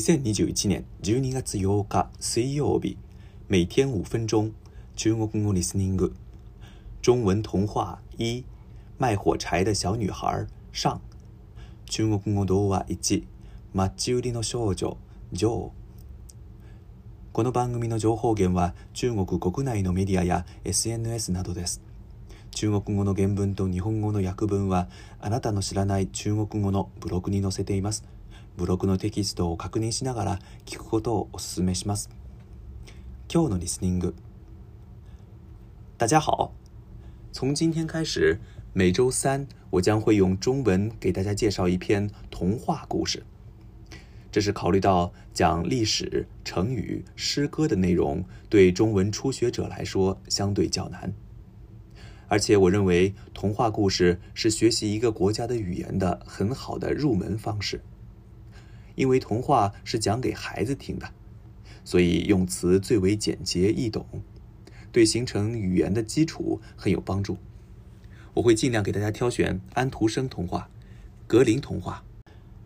2021年12月8日水曜日每天5分钟中国語リスニング中文童話1卖火柴的小女孩上中国語童話1マッチ売りの少女ジョーこの番組の情報源は中国国内のメディアや SNS などです中国語の原文と日本語の訳文はあなたの知らない中国語のブログに載せています。ブログのテキストを確認しながら聞くことをお勧めします。今日のリスニング。大家好，从今天开始，每周三我将会用中文给大家介绍一篇童话故事。这是考虑到讲历史、成语、诗歌的内容对中文初学者来说相对较难，而且我认为童话故事是学习一个国家的语言的很好的入门方式。因为童话是讲给孩子听的，所以用词最为简洁易懂，对形成语言的基础很有帮助。我会尽量给大家挑选安徒生童话、格林童话、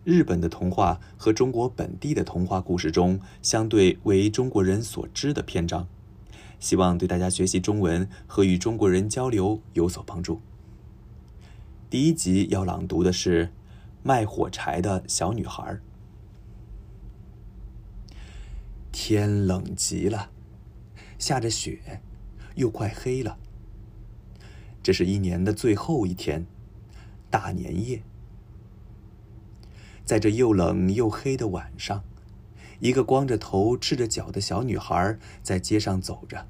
日本的童话和中国本地的童话故事中相对为中国人所知的篇章，希望对大家学习中文和与中国人交流有所帮助。第一集要朗读的是《卖火柴的小女孩》。天冷极了，下着雪，又快黑了。这是一年的最后一天，大年夜。在这又冷又黑的晚上，一个光着头、赤着脚的小女孩在街上走着。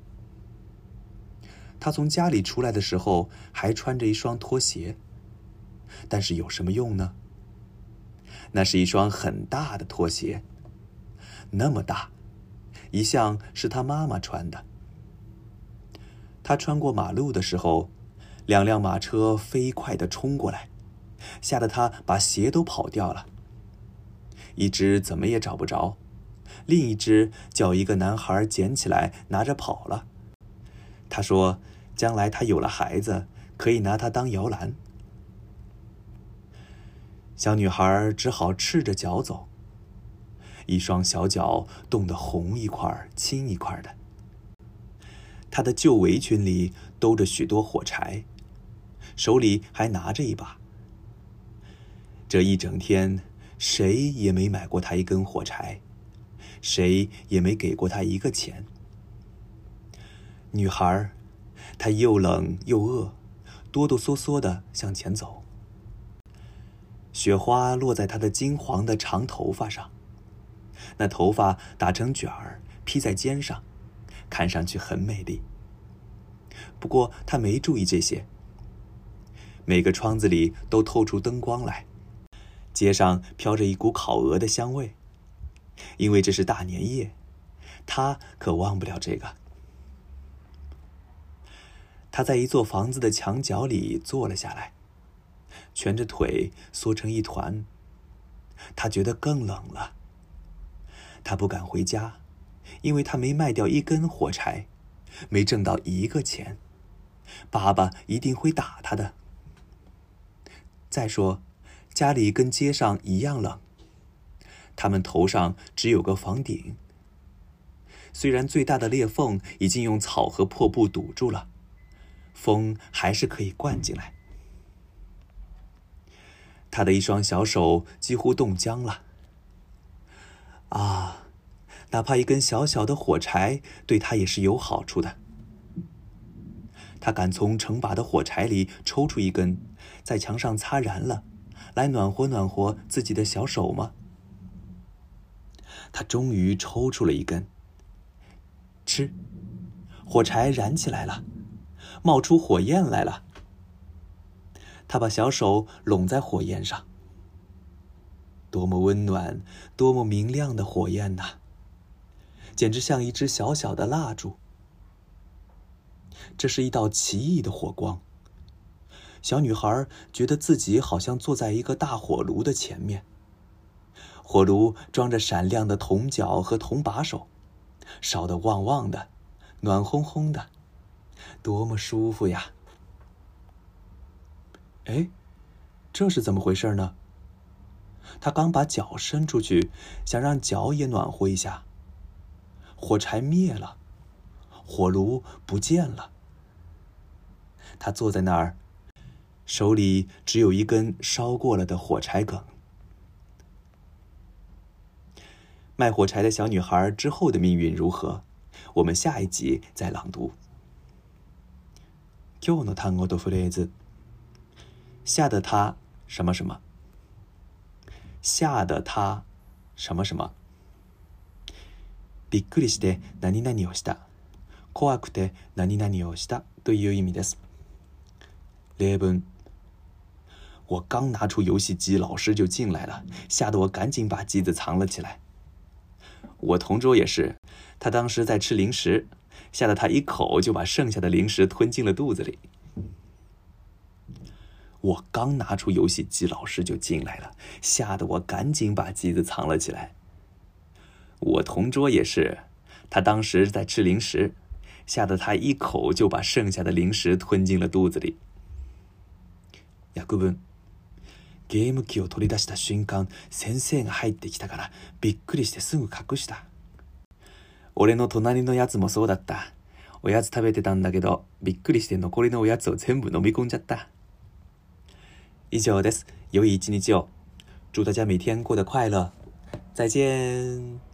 她从家里出来的时候还穿着一双拖鞋，但是有什么用呢？那是一双很大的拖鞋，那么大。一向是他妈妈穿的。他穿过马路的时候，两辆马车飞快地冲过来，吓得他把鞋都跑掉了。一只怎么也找不着，另一只叫一个男孩捡起来拿着跑了。他说：“将来他有了孩子，可以拿它当摇篮。”小女孩只好赤着脚走。一双小脚冻得红一块青一块的，她的旧围裙里兜着许多火柴，手里还拿着一把。这一整天，谁也没买过她一根火柴，谁也没给过她一个钱。女孩，她又冷又饿，哆哆嗦嗦的向前走。雪花落在她的金黄的长头发上。那头发打成卷儿披在肩上，看上去很美丽。不过他没注意这些。每个窗子里都透出灯光来，街上飘着一股烤鹅的香味，因为这是大年夜，他可忘不了这个。他在一座房子的墙角里坐了下来，蜷着腿缩成一团，他觉得更冷了。他不敢回家，因为他没卖掉一根火柴，没挣到一个钱，爸爸一定会打他的。再说，家里跟街上一样冷，他们头上只有个房顶，虽然最大的裂缝已经用草和破布堵住了，风还是可以灌进来。他的一双小手几乎冻僵了。啊，哪怕一根小小的火柴，对他也是有好处的。他敢从成把的火柴里抽出一根，在墙上擦燃了，来暖和暖和自己的小手吗？他终于抽出了一根，吃，火柴燃起来了，冒出火焰来了。他把小手拢在火焰上。多么温暖、多么明亮的火焰呐！简直像一支小小的蜡烛。这是一道奇异的火光。小女孩觉得自己好像坐在一个大火炉的前面，火炉装着闪亮的铜脚和铜把手，烧得旺旺的，暖烘烘的，多么舒服呀！哎，这是怎么回事呢？他刚把脚伸出去，想让脚也暖和一下。火柴灭了，火炉不见了。他坐在那儿，手里只有一根烧过了的火柴梗。卖火柴的小女孩之后的命运如何？我们下一集再朗读。今日的单词吓得他什么什么。吓得他什么什么，びっくりして、なにをした、怖くて、なにをした、という意味です。日本，我刚拿出游戏机，老师就进来了，吓得我赶紧把机子藏了起来。我同桌也是，他当时在吃零食，吓得他一口就把剩下的零食吞进了肚子里。我刚拿出游戏机，老师就进来了，吓得我赶紧把机子藏了起来。我同桌也是，他当时在吃零食，吓得他一口就把剩下的零食吞进了肚子里。亚古本，ゲーム機を取り出した瞬間、先生が入ってきたからびっくりしてすぐ隠した。俺の隣のやつもそうだった。おやつ食べてたんだけど、びっくりして残りのおやつを全部飲み込んじゃった。一九 S，友谊经久。祝大家每天过得快乐，再见。